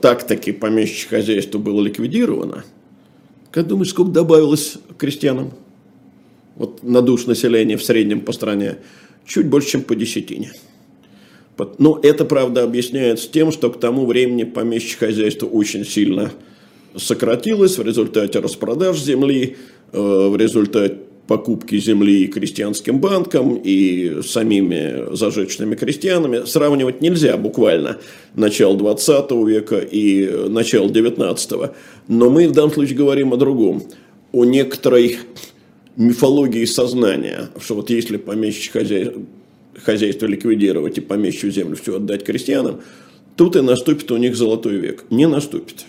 так-таки помещичье хозяйство было ликвидировано, как думаешь, сколько добавилось крестьянам? Вот на душ населения в среднем по стране чуть больше, чем по десятине. Но это, правда, объясняется тем, что к тому времени помещичье хозяйство очень сильно сократилось в результате распродаж земли, э, в результате покупки земли крестьянским банкам и самими зажиточными крестьянами. Сравнивать нельзя буквально начало 20 века и начало 19 Но мы в данном случае говорим о другом. О некоторой мифологии сознания, что вот если помещичье хозяйство хозяйство ликвидировать и помещую землю все отдать крестьянам, тут и наступит у них золотой век. Не наступит.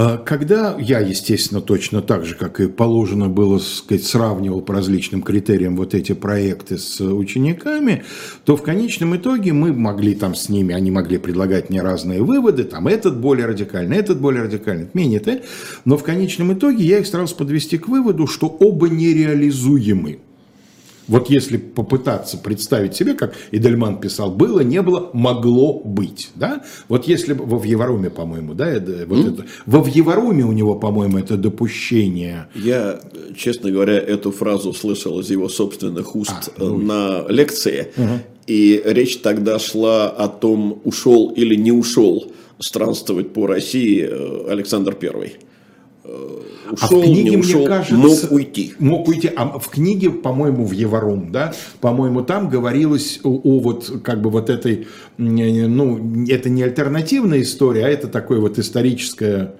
А когда я, естественно, точно так же, как и положено было, сказать, сравнивал по различным критериям вот эти проекты с учениками, то в конечном итоге мы могли там с ними, они могли предлагать мне разные выводы, там этот более радикальный, этот более радикальный, менее но в конечном итоге я их старался подвести к выводу, что оба нереализуемы. Вот если попытаться представить себе, как Идельман писал, было, не было, могло быть. Да? Вот если во Вьеворуме, по-моему, да, это, вот mm? это, во Вьеворуме у него, по-моему, это допущение. Я, честно говоря, эту фразу слышал из его собственных уст а, ну... на лекции. Угу. И речь тогда шла о том, ушел или не ушел странствовать по России э, Александр Первый ушел, а в книге, не ушел, мне кажется, мог уйти. Мог уйти. А в книге, по-моему, в Еварум, да, по-моему, там говорилось о, о вот как бы вот этой, ну, это не альтернативная история, а это такое вот историческое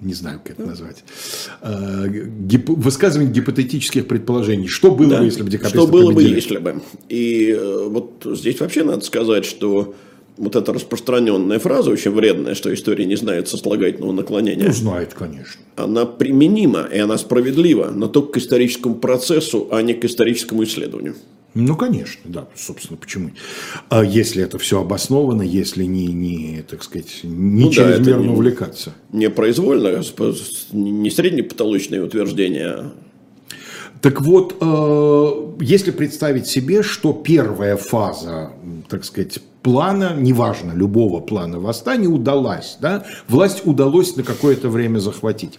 не знаю, как это назвать, э, гип, высказывание гипотетических предположений. Что было да. бы, если бы декабристы Что было победили? бы, если бы. И э, вот здесь вообще надо сказать, что вот эта распространенная фраза, очень вредная, что история не знает сослагательного наклонения. Ну, знает, конечно. Она применима, и она справедлива, но только к историческому процессу, а не к историческому исследованию. Ну, конечно, да, собственно, почему? А если это все обосновано, если не, не так сказать, не ну, чрезмерно да, не, увлекаться. Не произвольно, не среднепотолочное утверждение, так вот, э, если представить себе, что первая фаза, так сказать, плана, неважно, любого плана восстания удалась, да, власть удалось на какое-то время захватить.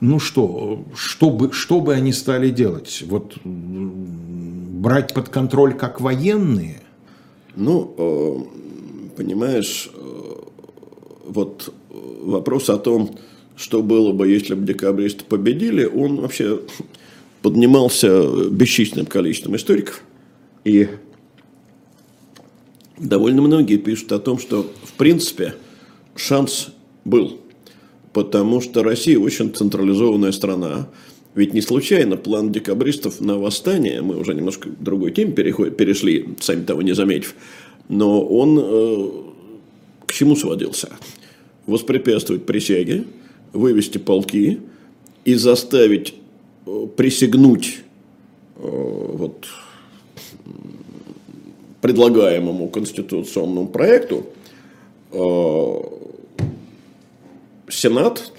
Ну что, что бы, что бы они стали делать? Вот брать под контроль как военные? Ну, э, понимаешь, э, вот вопрос о том, что было бы, если бы декабристы победили, он вообще поднимался бесчисленным количеством историков. И довольно многие пишут о том, что, в принципе, шанс был. Потому что Россия очень централизованная страна. Ведь не случайно план декабристов на восстание, мы уже немножко к другой теме перешли, сами того не заметив, но он э, к чему сводился? Воспрепятствовать присяге, вывести полки и заставить э, присягнуть вот, предлагаемому конституционному проекту Сенат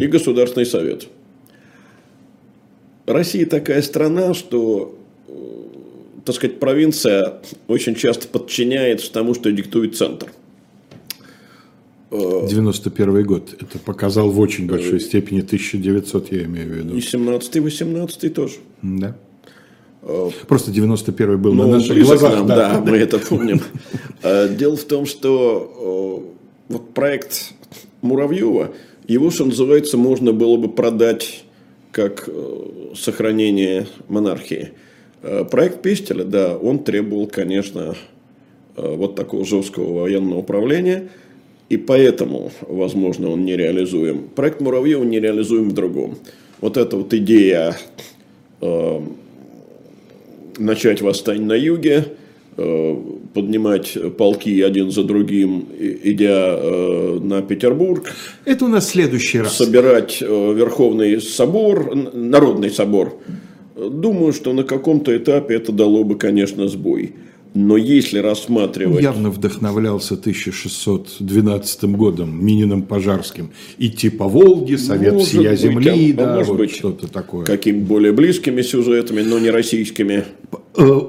и Государственный Совет. Россия такая страна, что так сказать, провинция очень часто подчиняется тому, что диктует центр. 91 год. Это показал в очень большой степени 1900, я имею в виду. И 17 18 тоже. Да. Просто 91 был ну, на наших глазах. Нам, да, да, мы это помним. А, дело в том, что вот проект Муравьева, его, что называется, можно было бы продать как э, сохранение монархии. Э, проект Пестеля, да, он требовал, конечно, э, вот такого жесткого военного управления, и поэтому, возможно, он нереализуем. Проект Муравьева нереализуем в другом. Вот эта вот идея э, начать восстание на юге, э, поднимать полки один за другим, идя э, на Петербург. Это у нас следующий раз. Собирать э, Верховный собор, Народный собор Думаю, что на каком-то этапе это дало бы, конечно, сбой. Но если рассматривать... Он явно вдохновлялся 1612 годом, Мининым Пожарским. Идти по Волге, Совет может всея быть, земли, а, да, может вот быть, что-то такое. Какими более близкими сюжетами, но не российскими. Э,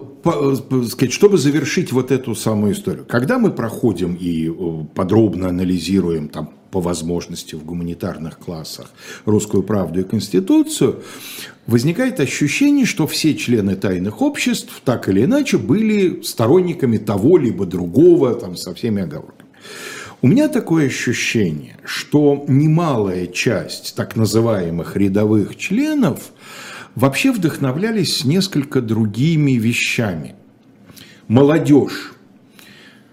сказать, чтобы завершить вот эту самую историю. Когда мы проходим и э, подробно анализируем там по возможности в гуманитарных классах русскую правду и конституцию, возникает ощущение, что все члены тайных обществ так или иначе были сторонниками того либо другого, там, со всеми оговорками. У меня такое ощущение, что немалая часть так называемых рядовых членов вообще вдохновлялись несколько другими вещами. Молодежь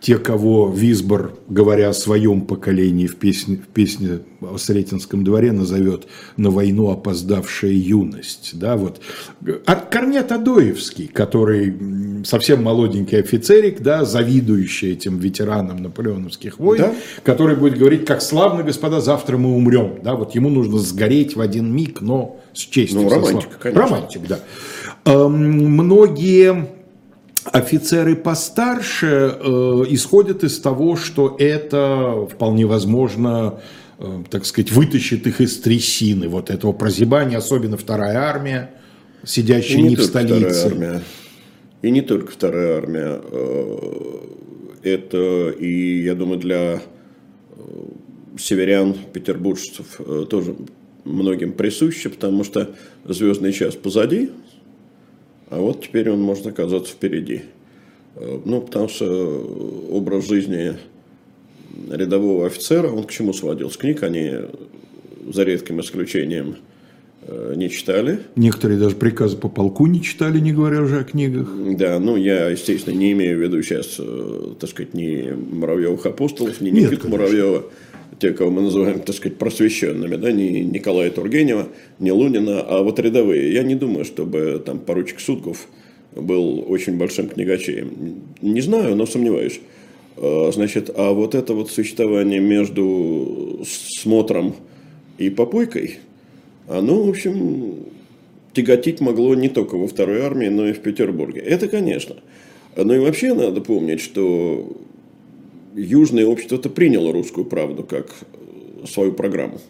те, кого Висбор, говоря о своем поколении в песне, в песне о Сретенском дворе, назовет «на войну опоздавшая юность». Да, вот. Корнет Адоевский, который совсем молоденький офицерик, да, завидующий этим ветеранам наполеоновских войн, да? который будет говорить, как славно, господа, завтра мы умрем. Да, вот ему нужно сгореть в один миг, но с честью. Ну, романтик, конечно. Романтик, да. Многие офицеры постарше э, исходят из того, что это вполне возможно, э, так сказать, вытащит их из трясины вот этого прозябания, особенно вторая армия, сидящая не, не в столице. И не только вторая армия. Э, это и, я думаю, для э, северян, петербуржцев э, тоже многим присуще, потому что звездный час позади, а вот теперь он может оказаться впереди. Э, ну, потому что образ жизни рядового офицера, он к чему сводился? Книг они, за редким исключением, э, не читали. Некоторые даже приказы по полку не читали, не говоря уже о книгах. Да, ну я, естественно, не имею в виду сейчас, э, так сказать, ни Муравьевых апостолов, ни Никита Муравьева те, кого мы называем, так сказать, просвещенными, да, не Николая Тургенева, не Лунина, а вот рядовые. Я не думаю, чтобы там поручик Сутков был очень большим книгачеем. Не знаю, но сомневаюсь. А, значит, а вот это вот существование между смотром и попойкой, оно, в общем, тяготить могло не только во второй армии, но и в Петербурге. Это, конечно. Но и вообще надо помнить, что южное общество-то приняло русскую правду как э, свою программу.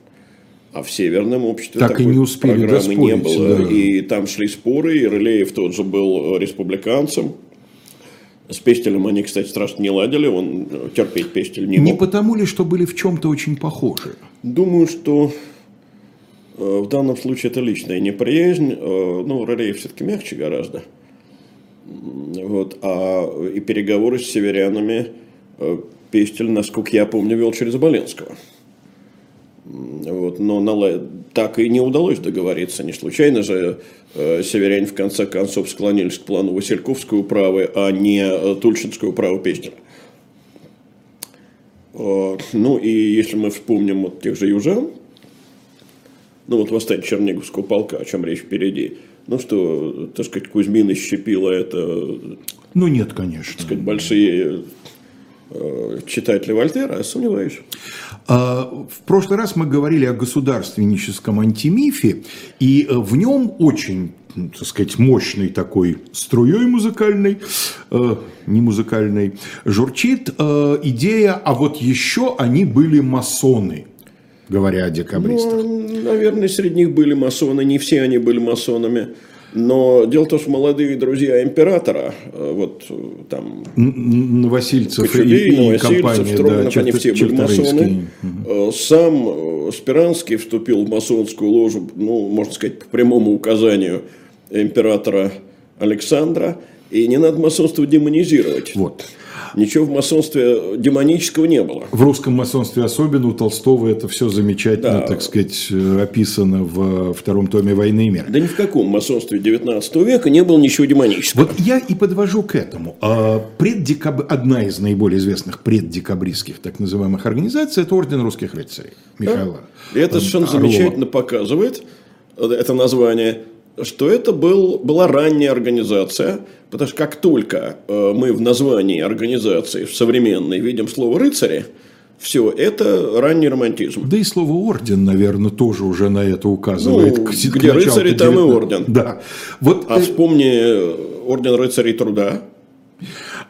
А в северном обществе так такой и не успели программы не было. Да. И там шли споры, и Рылеев тот же был э, республиканцем. С Пестелем они, кстати, страшно не ладили, он э, терпеть Пестель не мог. Не потому ли, что были в чем-то очень похожи? Думаю, что в данном случае это личная неприязнь. Ну, Рылеев все-таки мягче гораздо. Вот. А и переговоры с северянами Пестель, насколько я помню, вел через Боленского. Вот, но на, так и не удалось договориться. Не случайно же э, северяне в конце концов склонились к плану Васильковской управы, а не э, Тульчинской управы Пестеля. Э, ну и если мы вспомним вот тех же южан, ну вот восстание Черниговского полка, о чем речь впереди, ну что, так сказать, Кузьмин и Щепила это... Ну нет, конечно. Так сказать, большие э, читатель Вольтера, сомневаюсь. А, в прошлый раз мы говорили о государственническом антимифе, и э, в нем очень так сказать, мощной такой струей музыкальной, э, не музыкальной, журчит э, идея, а вот еще они были масоны, говоря о декабристах. Ну, наверное, среди них были масоны, не все они были масонами. Но дело в том, что молодые друзья императора, э, вот э, там... Новосильцев Кочубей, и, Новосильцев, компания, Строганов, да, они все были масоны. Угу. Сам Спиранский вступил в масонскую ложу, ну, можно сказать, по прямому указанию императора Александра. И не надо масонство демонизировать. Вот. Ничего в масонстве демонического не было. В русском масонстве особенно у Толстого это все замечательно, да. так сказать, описано в втором томе «Войны и мира». Да ни в каком масонстве 19 века не было ничего демонического. Вот я и подвожу к этому. А, преддекаб... Одна из наиболее известных преддекабристских так называемых организаций – это Орден русских рыцарей Михаила. Да. И это совершенно Орлова. замечательно показывает, это название что это был, была ранняя организация, потому что как только э, мы в названии организации в современной видим слово «рыцари», все, это ранний романтизм. Да и слово орден, наверное, тоже уже на это указывает. Ну, к, где к рыцари, там и орден. Да. Вот, а э, вспомни орден рыцарей труда,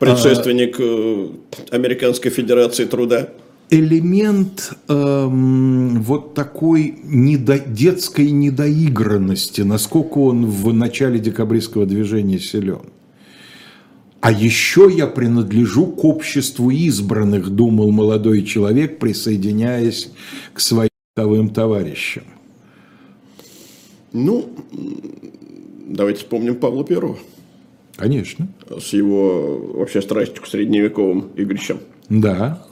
предшественник а... Американской Федерации труда элемент эм, вот такой недо, детской недоигранности, насколько он в начале декабристского движения силен. А еще я принадлежу к обществу избранных, думал молодой человек, присоединяясь к своим товарищам. Ну, давайте вспомним Павла Первого. Конечно. С его вообще страстью к средневековым игрищам. Да.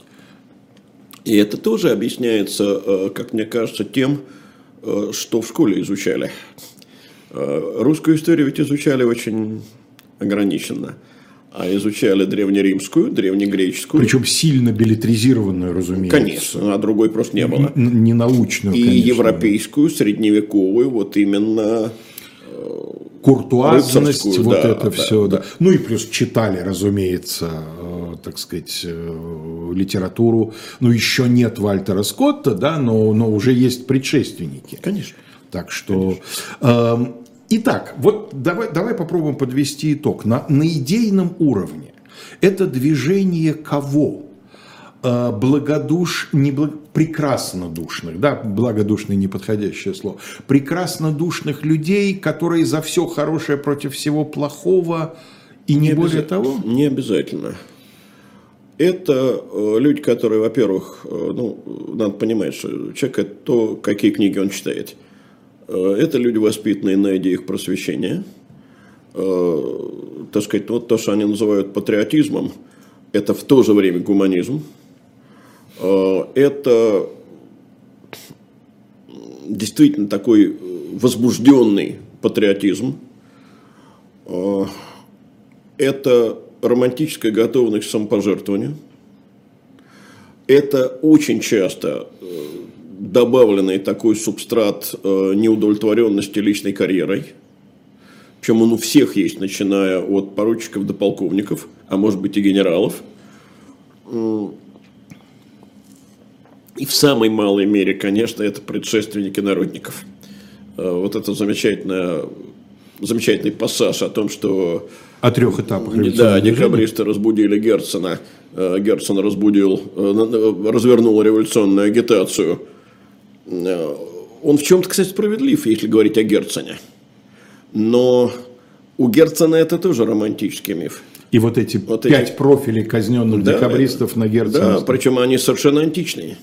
И это тоже объясняется, э, как мне кажется, тем, э, что в школе изучали. Э, русскую историю ведь изучали очень ограниченно. А изучали древнеримскую, древнегреческую. Причем сильно билетризированную, разумеется. Конечно, а другой просто не было. Не научную, И конечно. европейскую, средневековую, вот именно куртуазность, вот да, это да, все. Да. Да. Ну и плюс читали, разумеется, так сказать, э, литературу. Ну, еще нет Вальтера Скотта, да, но, но уже есть предшественники. Конечно. Так что... Э, итак, вот давай, давай попробуем подвести итог. На, на идейном уровне это движение кого? Э, благодуш, не благ, прекраснодушных, да, благодушный неподходящее слово, прекраснодушных людей, которые за все хорошее против всего плохого, и не, не более того? Не обязательно. Это э, люди, которые, во-первых, э, ну, надо понимать, что человек это то, какие книги он читает. Э, это люди, воспитанные на идеях просвещения. Так сказать, вот то, что они называют патриотизмом, это в то же время гуманизм. Это действительно такой возбужденный патриотизм. Это романтическая готовность к самопожертвованию. Это очень часто э, добавленный такой субстрат э, неудовлетворенности личной карьерой. Причем он у всех есть, начиная от поручиков до полковников, а может быть и генералов. И в самой малой мере, конечно, это предшественники народников. Э, вот это замечательное, замечательный пассаж о том, что о трех этапах Да, декабристы разбудили Герцена. Э, Герцен разбудил, э, развернул революционную агитацию. Он в чем-то, кстати, справедлив, если говорить о Герцене. Но у Герцена это тоже романтический миф. И вот эти вот пять эти... профилей казненных да, декабристов на Герцена. Да, причем они совершенно античные.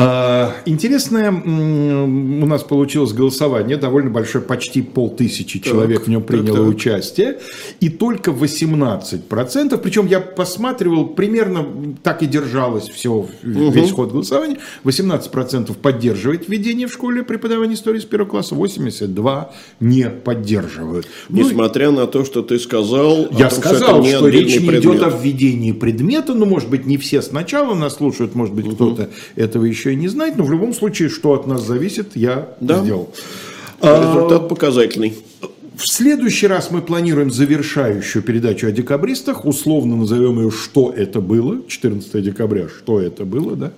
А, интересное у нас получилось голосование, довольно большое, почти полтысячи человек так, в нем приняло так, участие, и только 18%, причем я посматривал, примерно так и держалось все, угу. весь ход голосования, 18% поддерживает введение в школе преподавания истории с первого класса, 82% не поддерживают. Ну Несмотря ну, на то, что ты сказал, я том, сказал, что, что речь не идет о введении предмета, ну, может быть, не все сначала нас слушают, может быть, угу. кто-то этого еще еще и не знать, но в любом случае, что от нас зависит, я да. сделал. А результат показательный. В следующий раз мы планируем завершающую передачу о декабристах. Условно назовем ее «Что это было?» 14 декабря «Что это было?» да?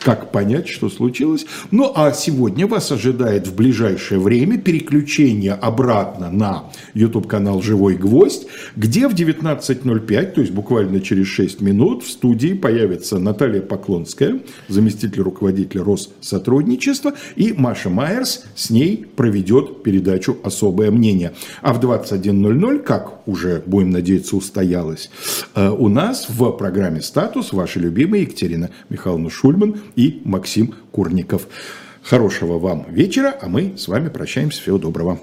Как понять, что случилось? Ну, а сегодня вас ожидает в ближайшее время переключение обратно на YouTube-канал «Живой гвоздь», где в 19.05, то есть буквально через 6 минут, в студии появится Наталья Поклонская, заместитель руководителя Россотрудничества, и Маша Майерс с ней проведет передачу «Особое мнение». А в 21.00, как уже, будем надеяться, устоялось, э, у нас в программе «Статус» ваши любимые Екатерина Михайловна Шульман и Максим Курников. Хорошего вам вечера, а мы с вами прощаемся. Всего доброго.